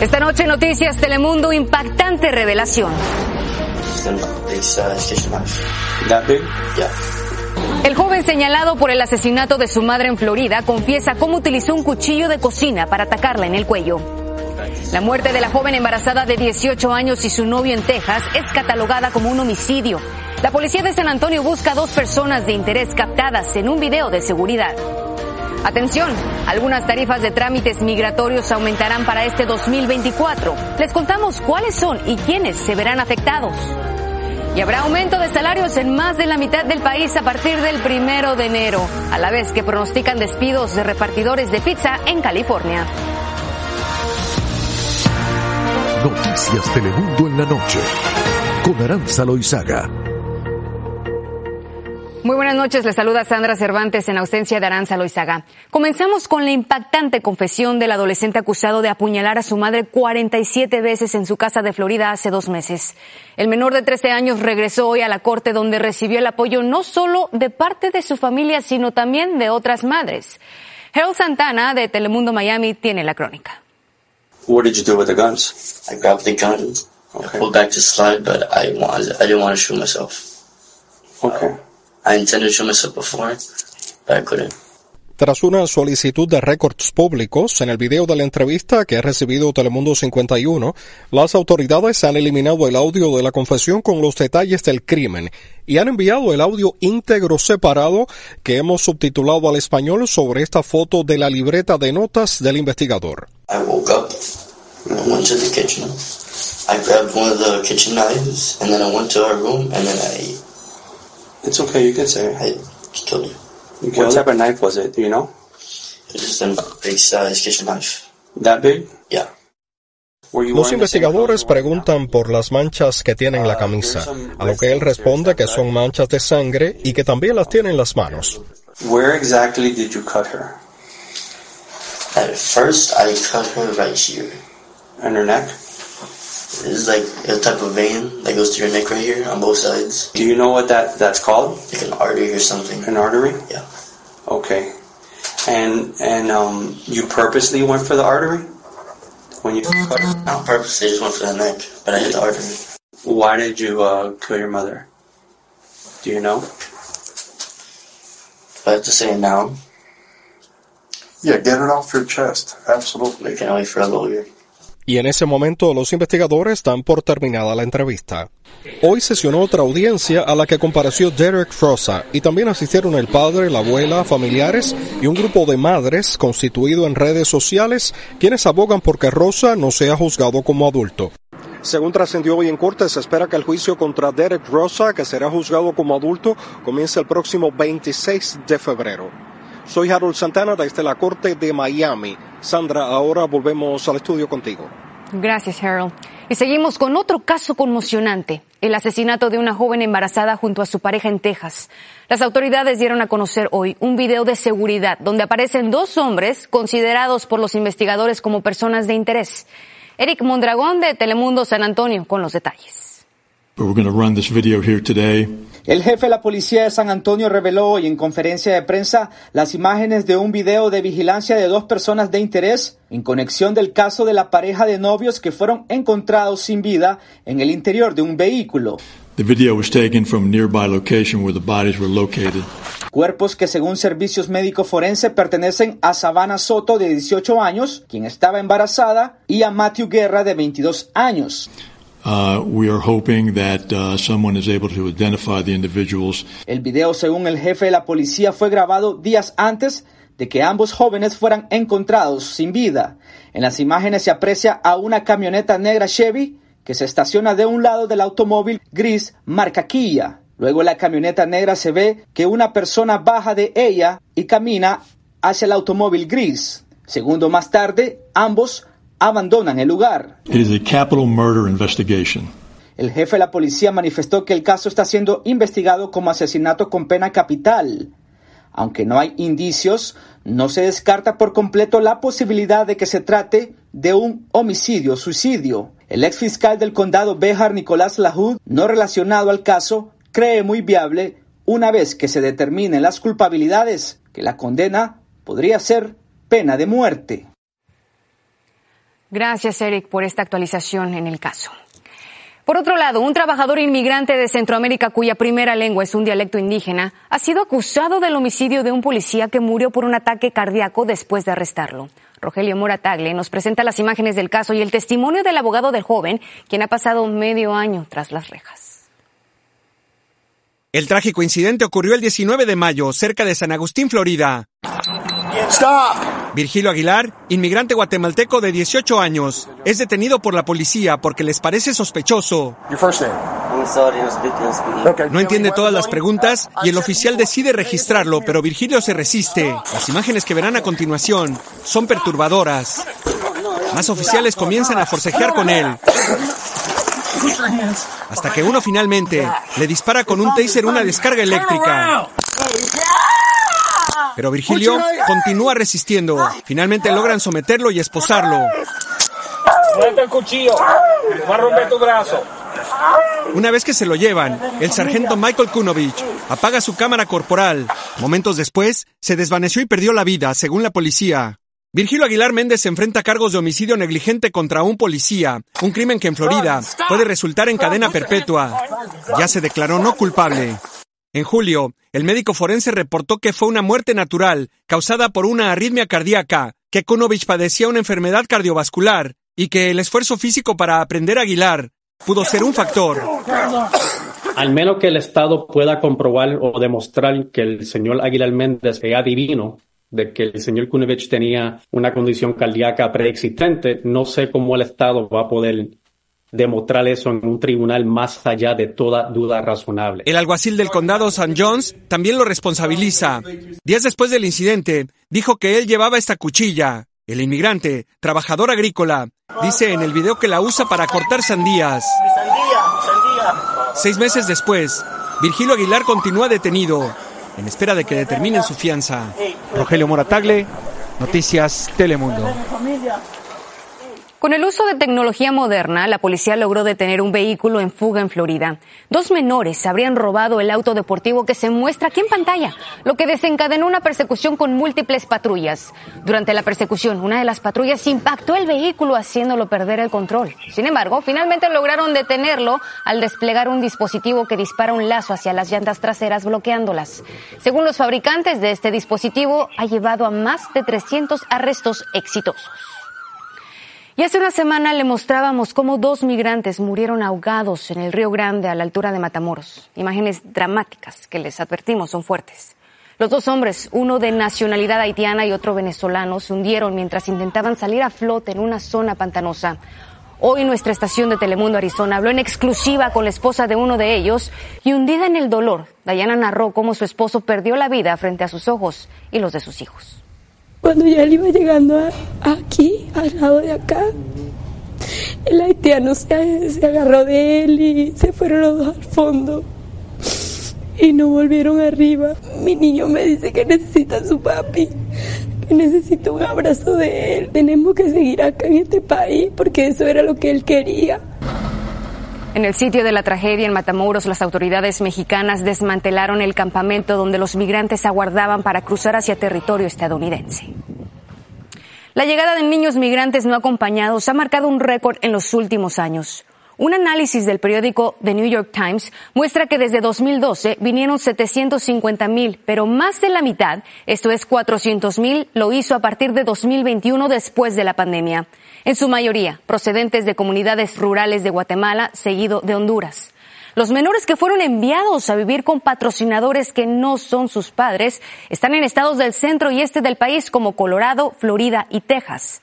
Esta noche Noticias Telemundo, impactante revelación. El joven señalado por el asesinato de su madre en Florida confiesa cómo utilizó un cuchillo de cocina para atacarla en el cuello. La muerte de la joven embarazada de 18 años y su novio en Texas es catalogada como un homicidio. La policía de San Antonio busca a dos personas de interés captadas en un video de seguridad. Atención, algunas tarifas de trámites migratorios aumentarán para este 2024. Les contamos cuáles son y quiénes se verán afectados. Y habrá aumento de salarios en más de la mitad del país a partir del primero de enero, a la vez que pronostican despidos de repartidores de pizza en California. Noticias Telemundo en la noche con Aranza. Muy buenas noches, les saluda Sandra Cervantes en ausencia de Aranza Loizaga. Comenzamos con la impactante confesión del adolescente acusado de apuñalar a su madre 47 veces en su casa de Florida hace dos meses. El menor de 13 años regresó hoy a la corte donde recibió el apoyo no solo de parte de su familia, sino también de otras madres. Harold Santana de Telemundo Miami tiene la crónica. What did you do with the guns? I grabbed the gun. I pulled back to slide, but I wanted, I didn't want to shoot myself. Okay. I intended to shoot myself before, but I couldn't. Tras una solicitud de récords públicos, en el video de la entrevista que ha recibido Telemundo 51, las autoridades han eliminado el audio de la confesión con los detalles del crimen y han enviado el audio íntegro separado que hemos subtitulado al español sobre esta foto de la libreta de notas del investigador. I woke up, I went to the kitchen. I grabbed one of the kitchen knives, and then I went to our room, and then I, It's okay, you can say it. I killed her. You what type of knife was it? Do you know? It was just a big size kitchen knife. That big? Yeah. Los investigadores preguntan por las manchas que tiene en la camisa, a lo que él responde que son manchas de sangre y que también las tiene en las manos. Where exactly did you cut her? At first, I cut her right here. On her neck? It's like a type of vein that goes to your neck right here on both sides, Do you know what that that's called? like an artery or something. An artery? Yeah. Okay. And and um, you purposely went for the artery when you cut her? Not on purpose, they just went for the neck, but I hit the artery. Why did you uh, kill your mother? Do you know? If I have to say it now, Yeah, get it off your chest. Absolutely. I can only for a lawyer. Y en ese momento los investigadores dan por terminada la entrevista. Hoy sesionó otra audiencia a la que compareció Derek Rosa y también asistieron el padre, la abuela, familiares y un grupo de madres constituido en redes sociales quienes abogan porque Rosa no sea juzgado como adulto. Según trascendió hoy en corte, se espera que el juicio contra Derek Rosa, que será juzgado como adulto, comience el próximo 26 de febrero. Soy Harold Santana desde la Corte de Miami. Sandra, ahora volvemos al estudio contigo. Gracias, Harold. Y seguimos con otro caso conmocionante, el asesinato de una joven embarazada junto a su pareja en Texas. Las autoridades dieron a conocer hoy un video de seguridad donde aparecen dos hombres considerados por los investigadores como personas de interés. Eric Mondragón de Telemundo San Antonio con los detalles. We're going to run this video here today. El jefe de la policía de San Antonio reveló hoy en conferencia de prensa las imágenes de un video de vigilancia de dos personas de interés en conexión del caso de la pareja de novios que fueron encontrados sin vida en el interior de un vehículo. The video was taken from a nearby location where the bodies were located. Cuerpos que según servicios médicos forenses pertenecen a Savannah Soto de 18 años, quien estaba embarazada, y a Matthew Guerra de 22 años. We are hoping that someone is able to identify the individuals. El video, según el jefe de la policía, fue grabado días antes de que ambos jóvenes fueran encontrados sin vida. En las imágenes se aprecia a una camioneta negra Chevy que se estaciona de un lado del automóvil gris marca Kia. Luego la camioneta negra se ve que una persona baja de ella y camina hacia el automóvil gris. Segundo más tarde, ambos abandonan el lugar. It is a capital murder investigation. El jefe de la policía manifestó que el caso está siendo investigado como asesinato con pena capital. Aunque no hay indicios, no se descarta por completo la posibilidad de que se trate de un homicidio-suicidio. El ex fiscal del condado Behar, Nicolás Lahoud, no relacionado al caso, cree muy viable, una vez que se determinen las culpabilidades, que la condena podría ser pena de muerte. Gracias, Eric, por esta actualización en el caso. Por otro lado, un trabajador inmigrante de Centroamérica cuya primera lengua es un dialecto indígena ha sido acusado del homicidio de un policía que murió por un ataque cardíaco después de arrestarlo. Rogelio Mora Tagle nos presenta las imágenes del caso y el testimonio del abogado del joven, quien ha pasado medio año tras las rejas. El trágico incidente ocurrió el 19 de mayo, cerca de San Agustín, Florida. Virgilio Aguilar, inmigrante guatemalteco de 18 años, es detenido por la policía porque les parece sospechoso. No entiende todas las preguntas y el oficial decide registrarlo, pero Virgilio se resiste. Las imágenes que verán a continuación son perturbadoras. Más oficiales comienzan a forcejear con él. Hasta que uno finalmente le dispara con un taser una descarga eléctrica. Pero Virgilio continúa resistiendo. Finalmente logran someterlo y esposarlo. el cuchillo. Va a romper tu brazo. Una vez que se lo llevan, el sargento Michael Kunovich apaga su cámara corporal. Momentos después, se desvaneció y perdió la vida, según la policía. Virgilio Aguilar Méndez se enfrenta a cargos de homicidio negligente contra un policía, un crimen que en Florida puede resultar en cadena perpetua. Ya se declaró no culpable. En julio, el médico forense reportó que fue una muerte natural causada por una arritmia cardíaca, que Kunovich padecía una enfermedad cardiovascular y que el esfuerzo físico para aprender a Aguilar pudo ser un factor. Al menos que el Estado pueda comprobar o demostrar que el señor Aguilar Méndez era divino, de que el señor Kunovich tenía una condición cardíaca preexistente, no sé cómo el Estado va a poder demostrar eso en un tribunal más allá de toda duda razonable. El alguacil del condado St. John's también lo responsabiliza. Días después del incidente, dijo que él llevaba esta cuchilla. El inmigrante, trabajador agrícola, dice en el video que la usa para cortar sandías. Seis meses después, Virgilio Aguilar continúa detenido, en espera de que determinen su fianza. Rogelio Moratagle, Noticias Telemundo. Con el uso de tecnología moderna, la policía logró detener un vehículo en fuga en Florida. Dos menores habrían robado el auto deportivo que se muestra aquí en pantalla, lo que desencadenó una persecución con múltiples patrullas. Durante la persecución, una de las patrullas impactó el vehículo haciéndolo perder el control. Sin embargo, finalmente lograron detenerlo al desplegar un dispositivo que dispara un lazo hacia las llantas traseras bloqueándolas. Según los fabricantes de este dispositivo, ha llevado a más de 300 arrestos exitosos. Y hace una semana le mostrábamos cómo dos migrantes murieron ahogados en el Río Grande a la altura de Matamoros. Imágenes dramáticas que les advertimos son fuertes. Los dos hombres, uno de nacionalidad haitiana y otro venezolano, se hundieron mientras intentaban salir a flote en una zona pantanosa. Hoy nuestra estación de Telemundo Arizona habló en exclusiva con la esposa de uno de ellos y hundida en el dolor, Dayana narró cómo su esposo perdió la vida frente a sus ojos y los de sus hijos. Cuando ya él iba llegando aquí, al lado de acá, el haitiano se, se agarró de él y se fueron los dos al fondo y no volvieron arriba. Mi niño me dice que necesita a su papi, que necesita un abrazo de él. Tenemos que seguir acá en este país porque eso era lo que él quería. En el sitio de la tragedia en Matamoros, las autoridades mexicanas desmantelaron el campamento donde los migrantes aguardaban para cruzar hacia territorio estadounidense. La llegada de niños migrantes no acompañados ha marcado un récord en los últimos años. Un análisis del periódico The New York Times muestra que desde 2012 vinieron 750 mil, pero más de la mitad, esto es 400 mil, lo hizo a partir de 2021 después de la pandemia en su mayoría procedentes de comunidades rurales de Guatemala, seguido de Honduras. Los menores que fueron enviados a vivir con patrocinadores que no son sus padres están en estados del centro y este del país como Colorado, Florida y Texas.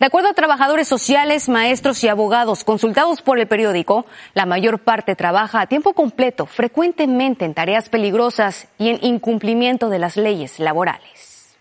De acuerdo a trabajadores sociales, maestros y abogados consultados por el periódico, la mayor parte trabaja a tiempo completo, frecuentemente en tareas peligrosas y en incumplimiento de las leyes laborales.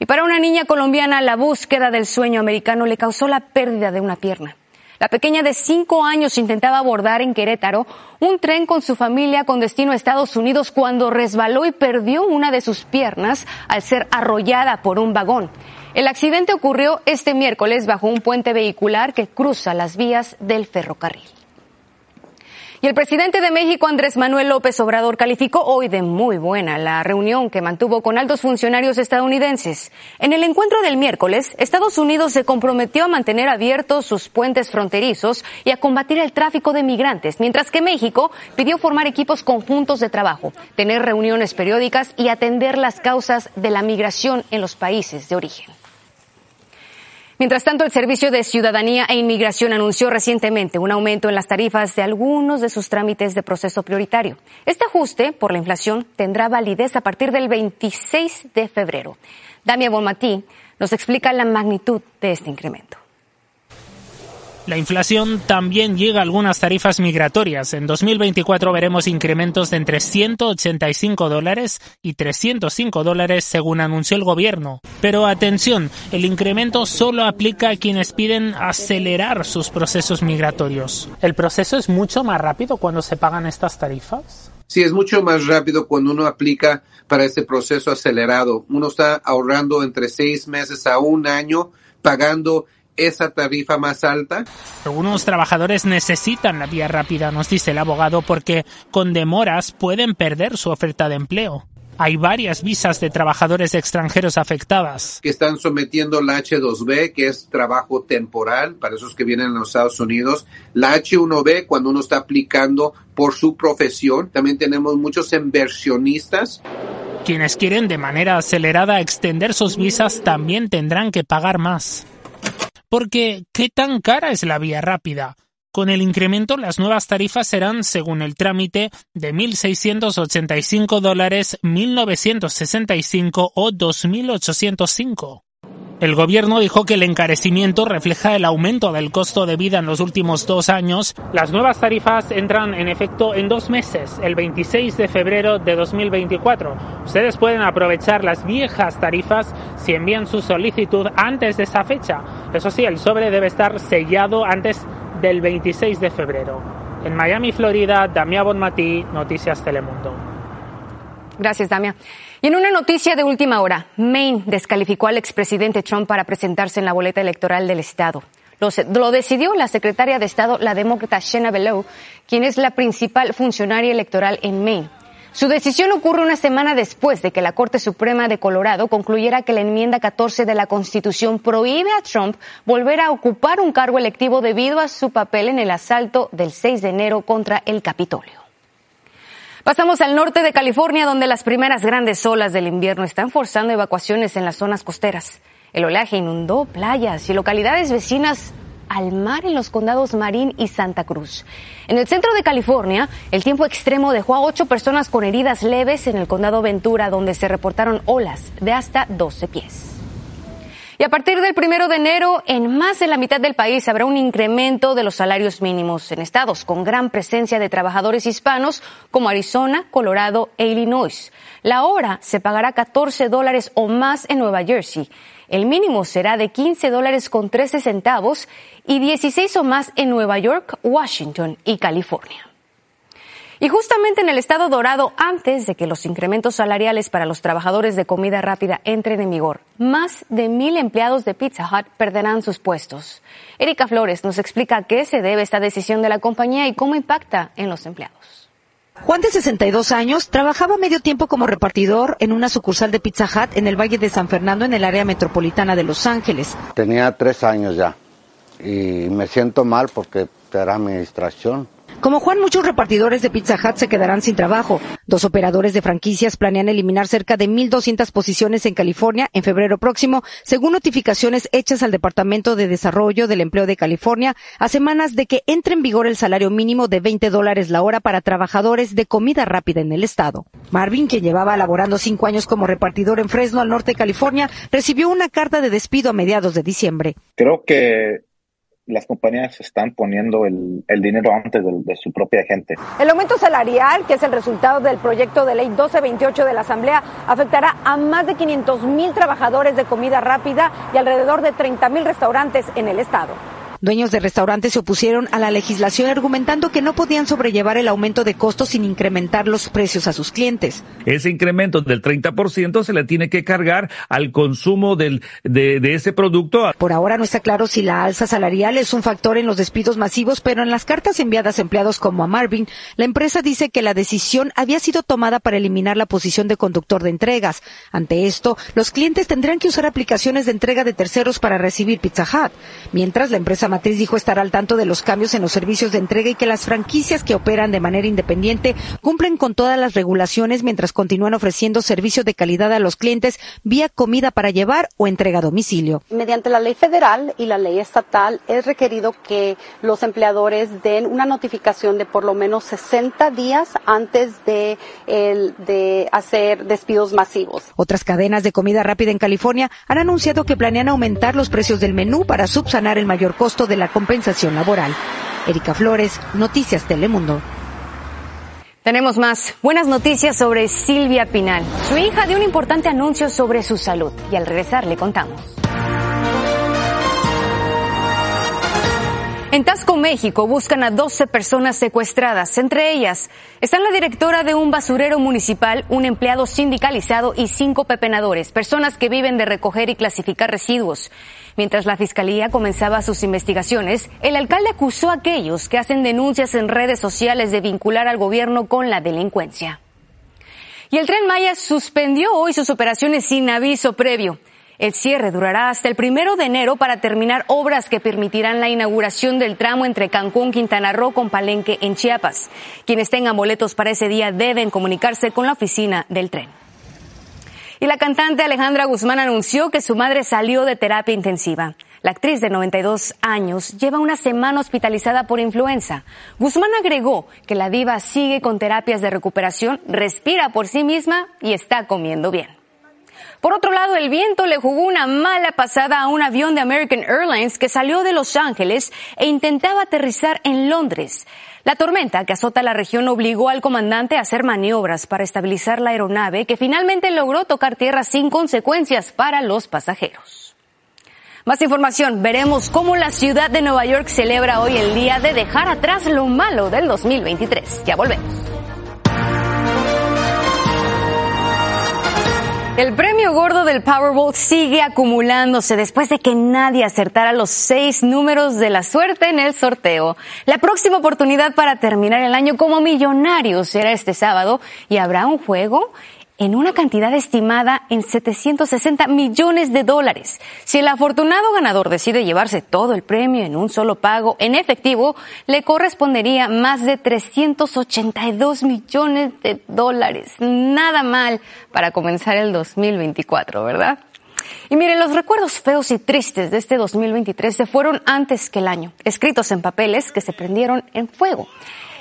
Y para una niña colombiana, la búsqueda del sueño americano le causó la pérdida de una pierna. La pequeña de cinco años intentaba abordar en Querétaro un tren con su familia con destino a Estados Unidos cuando resbaló y perdió una de sus piernas al ser arrollada por un vagón. El accidente ocurrió este miércoles bajo un puente vehicular que cruza las vías del ferrocarril. Y el presidente de México, Andrés Manuel López Obrador, calificó hoy de muy buena la reunión que mantuvo con altos funcionarios estadounidenses. En el encuentro del miércoles, Estados Unidos se comprometió a mantener abiertos sus puentes fronterizos y a combatir el tráfico de migrantes, mientras que México pidió formar equipos conjuntos de trabajo, tener reuniones periódicas y atender las causas de la migración en los países de origen. Mientras tanto, el Servicio de Ciudadanía e Inmigración anunció recientemente un aumento en las tarifas de algunos de sus trámites de proceso prioritario. Este ajuste por la inflación tendrá validez a partir del 26 de febrero. Damia Bonmatí nos explica la magnitud de este incremento. La inflación también llega a algunas tarifas migratorias. En 2024 veremos incrementos de entre 185 dólares y 305 dólares según anunció el gobierno. Pero atención, el incremento solo aplica a quienes piden acelerar sus procesos migratorios. ¿El proceso es mucho más rápido cuando se pagan estas tarifas? Sí, es mucho más rápido cuando uno aplica para este proceso acelerado. Uno está ahorrando entre seis meses a un año pagando esa tarifa más alta? Algunos trabajadores necesitan la vía rápida, nos dice el abogado, porque con demoras pueden perder su oferta de empleo. Hay varias visas de trabajadores extranjeros afectadas. Que están sometiendo la H2B, que es trabajo temporal para esos que vienen a los Estados Unidos. La H1B, cuando uno está aplicando por su profesión. También tenemos muchos inversionistas. Quienes quieren de manera acelerada extender sus visas también tendrán que pagar más. Porque, ¿qué tan cara es la vía rápida? Con el incremento, las nuevas tarifas serán, según el trámite, de 1.685 dólares, 1.965 o 2.805. El gobierno dijo que el encarecimiento refleja el aumento del costo de vida en los últimos dos años. Las nuevas tarifas entran en efecto en dos meses, el 26 de febrero de 2024. Ustedes pueden aprovechar las viejas tarifas si envían su solicitud antes de esa fecha. Eso sí, el sobre debe estar sellado antes del 26 de febrero. En Miami, Florida, Damia Bonmatí, Noticias Telemundo. Gracias, Damia. Y en una noticia de última hora, Maine descalificó al expresidente Trump para presentarse en la boleta electoral del Estado. Lo, decidió la secretaria de Estado, la demócrata Shanna Below, quien es la principal funcionaria electoral en Maine. Su decisión ocurre una semana después de que la Corte Suprema de Colorado concluyera que la enmienda 14 de la Constitución prohíbe a Trump volver a ocupar un cargo electivo debido a su papel en el asalto del 6 de enero contra el Capitolio. Pasamos al norte de California, donde las primeras grandes olas del invierno están forzando evacuaciones en las zonas costeras. El oleaje inundó playas y localidades vecinas al mar en los condados Marín y Santa Cruz. En el centro de California, el tiempo extremo dejó a ocho personas con heridas leves en el condado Ventura, donde se reportaron olas de hasta 12 pies. Y a partir del primero de enero, en más de la mitad del país habrá un incremento de los salarios mínimos en estados con gran presencia de trabajadores hispanos como Arizona, Colorado e Illinois. La hora se pagará 14 dólares o más en Nueva Jersey. El mínimo será de 15 dólares con 13 centavos y 16 o más en Nueva York, Washington y California. Y justamente en el estado dorado, antes de que los incrementos salariales para los trabajadores de comida rápida entren en vigor, más de mil empleados de Pizza Hut perderán sus puestos. Erika Flores nos explica a qué se debe esta decisión de la compañía y cómo impacta en los empleados. Juan, de 62 años, trabajaba medio tiempo como repartidor en una sucursal de Pizza Hut en el Valle de San Fernando, en el área metropolitana de Los Ángeles. Tenía tres años ya y me siento mal porque era mi distracción. Como Juan, muchos repartidores de Pizza Hut se quedarán sin trabajo. Dos operadores de franquicias planean eliminar cerca de 1.200 posiciones en California en febrero próximo, según notificaciones hechas al Departamento de Desarrollo del Empleo de California, a semanas de que entre en vigor el salario mínimo de 20 dólares la hora para trabajadores de comida rápida en el estado. Marvin, quien llevaba laborando cinco años como repartidor en Fresno, al norte de California, recibió una carta de despido a mediados de diciembre. Creo que las compañías están poniendo el, dinero antes de, su propia gente. El aumento salarial, que es el resultado del proyecto de ley 1228 de la Asamblea, afectará a más de 500 mil trabajadores de comida rápida y alrededor de 30 mil restaurantes en el estado. Dueños de restaurantes se opusieron a la legislación argumentando que no podían sobrellevar el aumento de costos sin incrementar los precios a sus clientes. Ese incremento del 30% se le tiene que cargar al consumo del, de, de ese producto. Por ahora no está claro si la alza salarial es un factor en los despidos masivos, pero en las cartas enviadas a empleados como a Marvin, la empresa dice que la decisión había sido tomada para eliminar la posición de conductor de entregas. Ante esto, los clientes tendrán que usar aplicaciones de entrega de terceros para recibir Pizza Hut, mientras la empresa matriz dijo estar al tanto de los cambios en los servicios de entrega y que las franquicias que operan de manera independiente cumplen con todas las regulaciones mientras continúan ofreciendo servicio de calidad a los clientes vía comida para llevar o entrega a domicilio. Mediante la ley federal y la ley estatal es requerido que los empleadores den una notificación de por lo menos 60 días antes de, el, de hacer despidos masivos. Otras cadenas de comida rápida en California han anunciado que planean aumentar los precios del menú para subsanar el mayor de la compensación laboral. Erika Flores, Noticias Telemundo. Tenemos más buenas noticias sobre Silvia Pinal. Su hija dio un importante anuncio sobre su salud y al regresar le contamos. En Tasco, México, buscan a 12 personas secuestradas. Entre ellas están la directora de un basurero municipal, un empleado sindicalizado y cinco pepenadores, personas que viven de recoger y clasificar residuos. Mientras la fiscalía comenzaba sus investigaciones, el alcalde acusó a aquellos que hacen denuncias en redes sociales de vincular al gobierno con la delincuencia. Y el tren Maya suspendió hoy sus operaciones sin aviso previo. El cierre durará hasta el primero de enero para terminar obras que permitirán la inauguración del tramo entre Cancún, Quintana Roo con Palenque en Chiapas. Quienes tengan boletos para ese día deben comunicarse con la oficina del tren. Y la cantante Alejandra Guzmán anunció que su madre salió de terapia intensiva. La actriz de 92 años lleva una semana hospitalizada por influenza. Guzmán agregó que la diva sigue con terapias de recuperación, respira por sí misma y está comiendo bien. Por otro lado, el viento le jugó una mala pasada a un avión de American Airlines que salió de Los Ángeles e intentaba aterrizar en Londres. La tormenta que azota la región obligó al comandante a hacer maniobras para estabilizar la aeronave que finalmente logró tocar tierra sin consecuencias para los pasajeros. Más información, veremos cómo la ciudad de Nueva York celebra hoy el día de dejar atrás lo malo del 2023. Ya volvemos. El premio gordo del Powerball sigue acumulándose después de que nadie acertara los seis números de la suerte en el sorteo. La próxima oportunidad para terminar el año como millonario será este sábado y habrá un juego en una cantidad estimada en 760 millones de dólares. Si el afortunado ganador decide llevarse todo el premio en un solo pago en efectivo, le correspondería más de 382 millones de dólares. Nada mal para comenzar el 2024, ¿verdad? Y miren, los recuerdos feos y tristes de este 2023 se fueron antes que el año, escritos en papeles que se prendieron en fuego.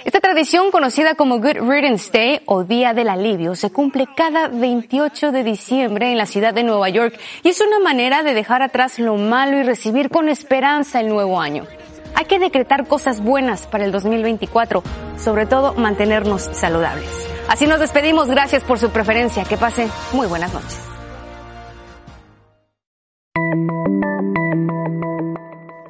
Esta tradición, conocida como Good Riddance Day o Día del Alivio, se cumple cada 28 de diciembre en la ciudad de Nueva York y es una manera de dejar atrás lo malo y recibir con esperanza el nuevo año. Hay que decretar cosas buenas para el 2024, sobre todo mantenernos saludables. Así nos despedimos, gracias por su preferencia, que pasen muy buenas noches.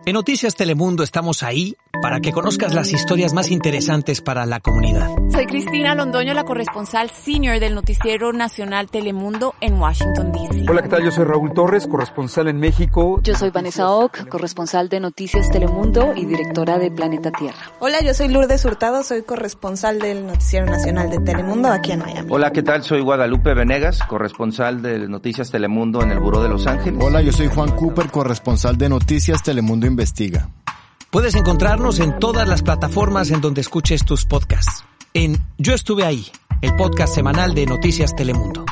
En Noticias Telemundo estamos ahí para que conozcas las historias más interesantes para la comunidad. Soy Cristina Londoño, la corresponsal senior del Noticiero Nacional Telemundo en Washington, D.C. Hola, ¿qué tal? Yo soy Raúl Torres, corresponsal en México. Yo soy Vanessa Ock, corresponsal de Noticias Telemundo y directora de Planeta Tierra. Hola, yo soy Lourdes Hurtado, soy corresponsal del Noticiero Nacional de Telemundo aquí en Miami. Hola, ¿qué tal? Soy Guadalupe Venegas, corresponsal de Noticias Telemundo en el Buró de Los Ángeles. Hola, yo soy Juan Cooper, corresponsal de Noticias Telemundo Investiga. Puedes encontrarnos en todas las plataformas en donde escuches tus podcasts. En Yo estuve ahí, el podcast semanal de Noticias Telemundo.